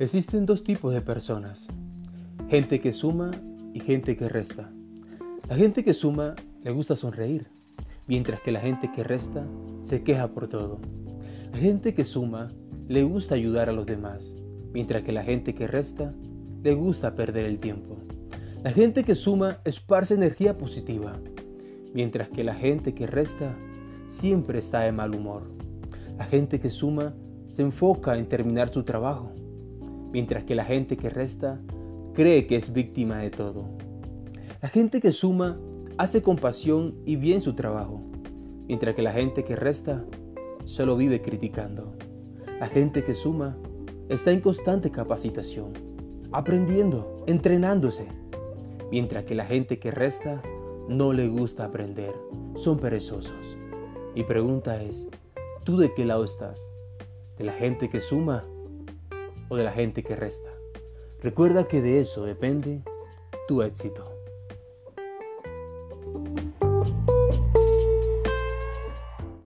Existen dos tipos de personas, gente que suma y gente que resta. La gente que suma le gusta sonreír, mientras que la gente que resta se queja por todo. La gente que suma le gusta ayudar a los demás, mientras que la gente que resta le gusta perder el tiempo. La gente que suma esparce energía positiva, mientras que la gente que resta siempre está de mal humor. La gente que suma se enfoca en terminar su trabajo, mientras que la gente que resta cree que es víctima de todo. La gente que suma hace con pasión y bien su trabajo, mientras que la gente que resta solo vive criticando. La gente que suma está en constante capacitación, aprendiendo, entrenándose, mientras que la gente que resta no le gusta aprender, son perezosos. Mi pregunta es, ¿tú de qué lado estás? ¿De la gente que suma o de la gente que resta. Recuerda que de eso depende tu éxito.